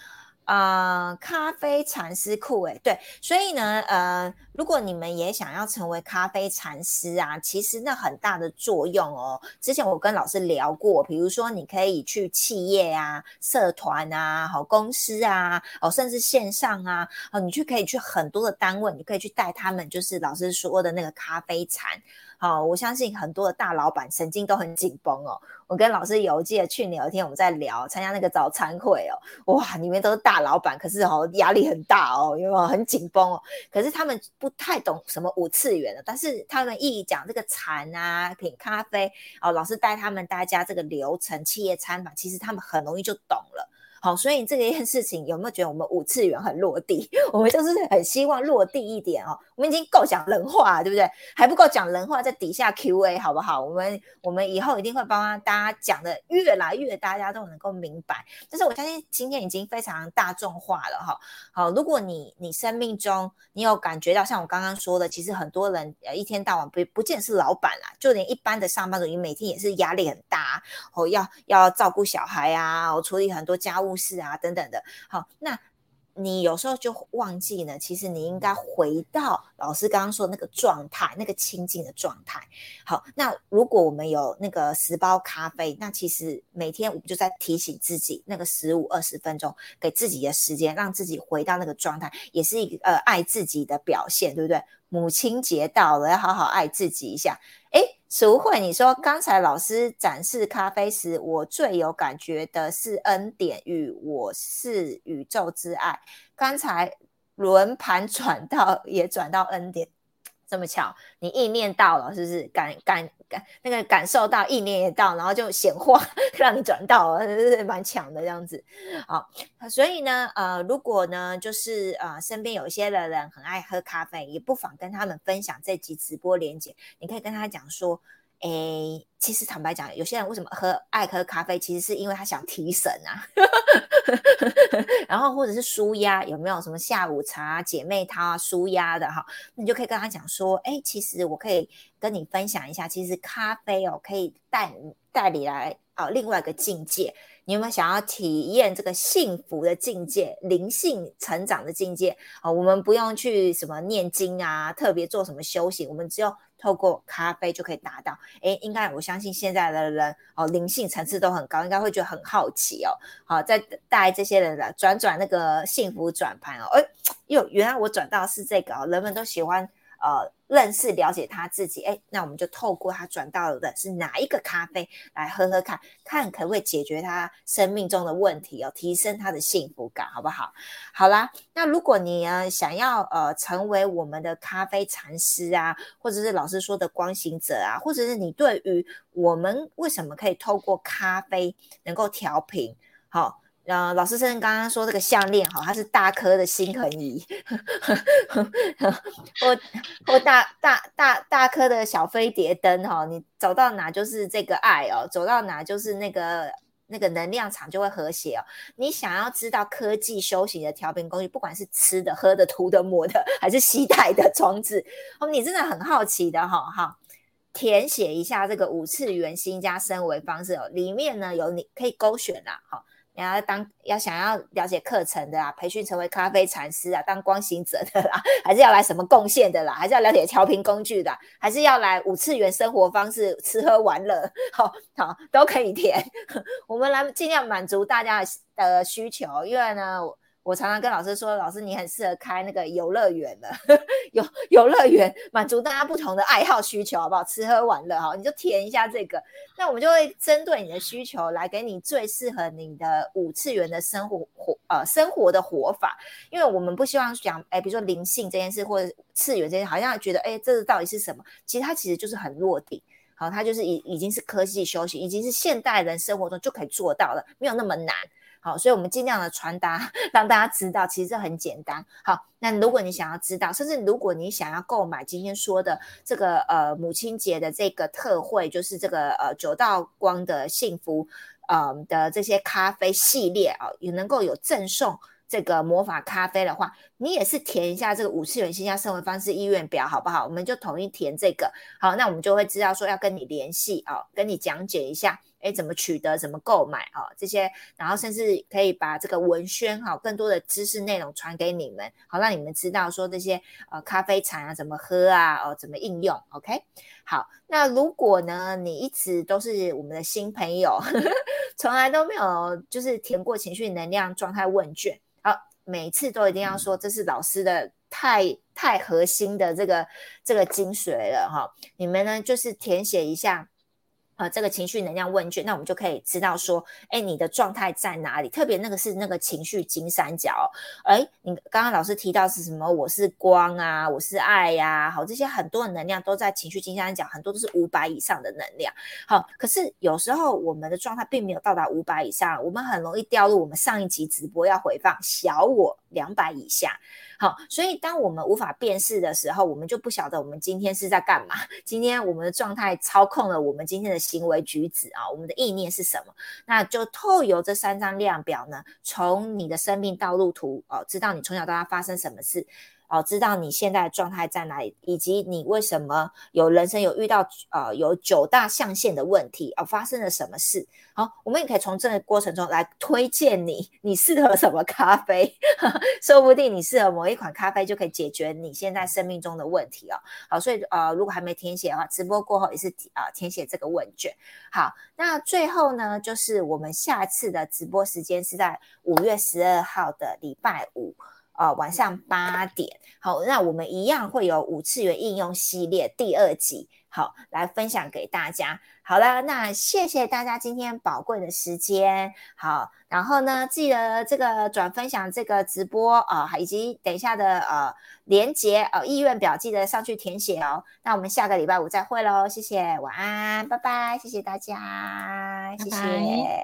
啊，咖啡禅师库诶，对，所以呢，呃，如果你们也想要成为咖啡禅师啊，其实那很大的作用哦。之前我跟老师聊过，比如说你可以去企业啊、社团啊、好公司啊，哦，甚至线上啊，哦，你去可以去很多的单位，你可以去带他们，就是老师说的那个咖啡禅。好，我相信很多的大老板神经都很紧绷哦。我跟老师有记得去年有一天我们在聊参加那个早餐会哦，哇，里面都是大老板，可是哦压力很大哦，因为很紧绷哦。可是他们不太懂什么五次元的，但是他们一讲这个禅啊、品咖啡哦，老师带他们大家这个流程、企业餐法，其实他们很容易就懂了。好，所以这个件事情有没有觉得我们五次元很落地？我们就是很希望落地一点哦。我们已经够讲人话，对不对？还不够讲人话，在底下 Q&A 好不好？我们我们以后一定会帮大家讲的越来越大家都能够明白。但是我相信今天已经非常大众化了哈。好，如果你你生命中你有感觉到像我刚刚说的，其实很多人呃一天到晚不不见是老板啦，就连一般的上班族，你每天也是压力很大哦，要要照顾小孩啊，哦处理很多家务不是啊等等的。好，那。你有时候就忘记呢，其实你应该回到老师刚刚说那个状态，那个清静的状态。好，那如果我们有那个十包咖啡，那其实每天我们就在提醒自己，那个十五二十分钟给自己的时间，让自己回到那个状态，也是一个呃爱自己的表现，对不对？母亲节到了，要好好爱自己一下。诶，淑慧，你说刚才老师展示咖啡时，我最有感觉的是恩典与我是宇宙之爱。刚才轮盘转到也转到 N 点。这么巧，你意念到了，是不是感感感那个感受到意念也到，然后就显化 让你转到了，是蛮强的这样子。好，所以呢，呃，如果呢，就是呃，身边有一些的人很爱喝咖啡，也不妨跟他们分享这集直播连接，你可以跟他讲说。诶，其实坦白讲，有些人为什么喝爱喝咖啡，其实是因为他想提神啊，然后或者是舒压，有没有什么下午茶、姐妹汤啊，舒压的哈？你就可以跟他讲说，哎，其实我可以跟你分享一下，其实咖啡哦，可以带带你来啊另外一个境界。你有没有想要体验这个幸福的境界、灵性成长的境界啊？我们不用去什么念经啊，特别做什么修行，我们只要。透过咖啡就可以达到，哎，应该我相信现在的人哦，灵性层次都很高，应该会觉得很好奇哦。好，再带这些人来转转那个幸福转盘哦，哎，哟，原来我转到是这个哦，人们都喜欢。呃，认识了解他自己，哎，那我们就透过他转到的是哪一个咖啡来喝喝看，看可不可以解决他生命中的问题哦，提升他的幸福感，好不好？好啦，那如果你呢想要呃成为我们的咖啡禅师啊，或者是老师说的光行者啊，或者是你对于我们为什么可以透过咖啡能够调频，好。呃，老师生刚刚说这个项链哈，它是大颗的心恒仪，或或大大大大颗的小飞碟灯哈，你走到哪就是这个爱哦，走到哪就是那个那个能量场就会和谐哦。你想要知道科技修行的调频工具，不管是吃的、喝的、涂的、抹的，还是吸带的装置，哦，你真的很好奇的哈哈，填写一下这个五次元新加升维方式哦，里面呢有你可以勾选啦，哈。你要当要想要了解课程的啊，培训成为咖啡禅师啊，当光行者的啦，还是要来什么贡献的啦，还是要了解调频工具的，还是要来五次元生活方式吃喝玩乐，好好都可以填，我们来尽量满足大家的需求，因为呢。我常常跟老师说，老师你很适合开那个游乐园的，游游乐园满足大家不同的爱好需求，好不好？吃喝玩乐哈，你就填一下这个，那我们就会针对你的需求来给你最适合你的五次元的生活活呃生活的活法，因为我们不希望讲哎，比如说灵性这件事或者次元这些，好像觉得哎，这到底是什么？其实它其实就是很落地，好，它就是已已经是科技修行，已经是现代人生活中就可以做到了，没有那么难。好，所以我们尽量的传达，让大家知道，其实这很简单。好，那如果你想要知道，甚至如果你想要购买今天说的这个呃母亲节的这个特惠，就是这个呃九道光的幸福呃的这些咖啡系列啊，也能够有赠送这个魔法咖啡的话，你也是填一下这个五次元新加生活方式意愿表，好不好？我们就统一填这个。好，那我们就会知道说要跟你联系啊，跟你讲解一下。哎，怎么取得？怎么购买？哦，这些，然后甚至可以把这个文宣哈，更多的知识内容传给你们，好让你们知道说这些呃咖啡茶啊怎么喝啊，哦怎么应用？OK，好，那如果呢你一直都是我们的新朋友，从来都没有就是填过情绪能量状态问卷，好，每次都一定要说这是老师的太太核心的这个这个精髓了哈，你们呢就是填写一下。呃，这个情绪能量问卷，那我们就可以知道说，哎，你的状态在哪里？特别那个是那个情绪金三角，哎，你刚刚老师提到是什么？我是光啊，我是爱呀，好，这些很多的能量都在情绪金三角，很多都是五百以上的能量。好，可是有时候我们的状态并没有到达五百以上，我们很容易掉入我们上一集直播要回放小我两百以下。好，所以当我们无法辨识的时候，我们就不晓得我们今天是在干嘛。今天我们的状态操控了我们今天的行为举止啊，我们的意念是什么？那就透由这三张量表呢，从你的生命道路图哦，知道你从小到大发生什么事。哦，知道你现在的状态在哪里，以及你为什么有人生有遇到呃有九大象限的问题哦，发生了什么事？好，我们也可以从这个过程中来推荐你，你适合什么咖啡？说不定你适合某一款咖啡就可以解决你现在生命中的问题哦。好，所以呃，如果还没填写的话，直播过后也是啊填写这个问卷。好，那最后呢，就是我们下次的直播时间是在五月十二号的礼拜五。呃，晚上八点，好，那我们一样会有五次元应用系列第二集，好，来分享给大家。好了，那谢谢大家今天宝贵的时间，好，然后呢，记得这个转分享这个直播啊，以及等一下的呃连接呃意愿表，记得上去填写哦。那我们下个礼拜五再会喽，谢谢，晚安，拜拜，谢谢大家，谢谢。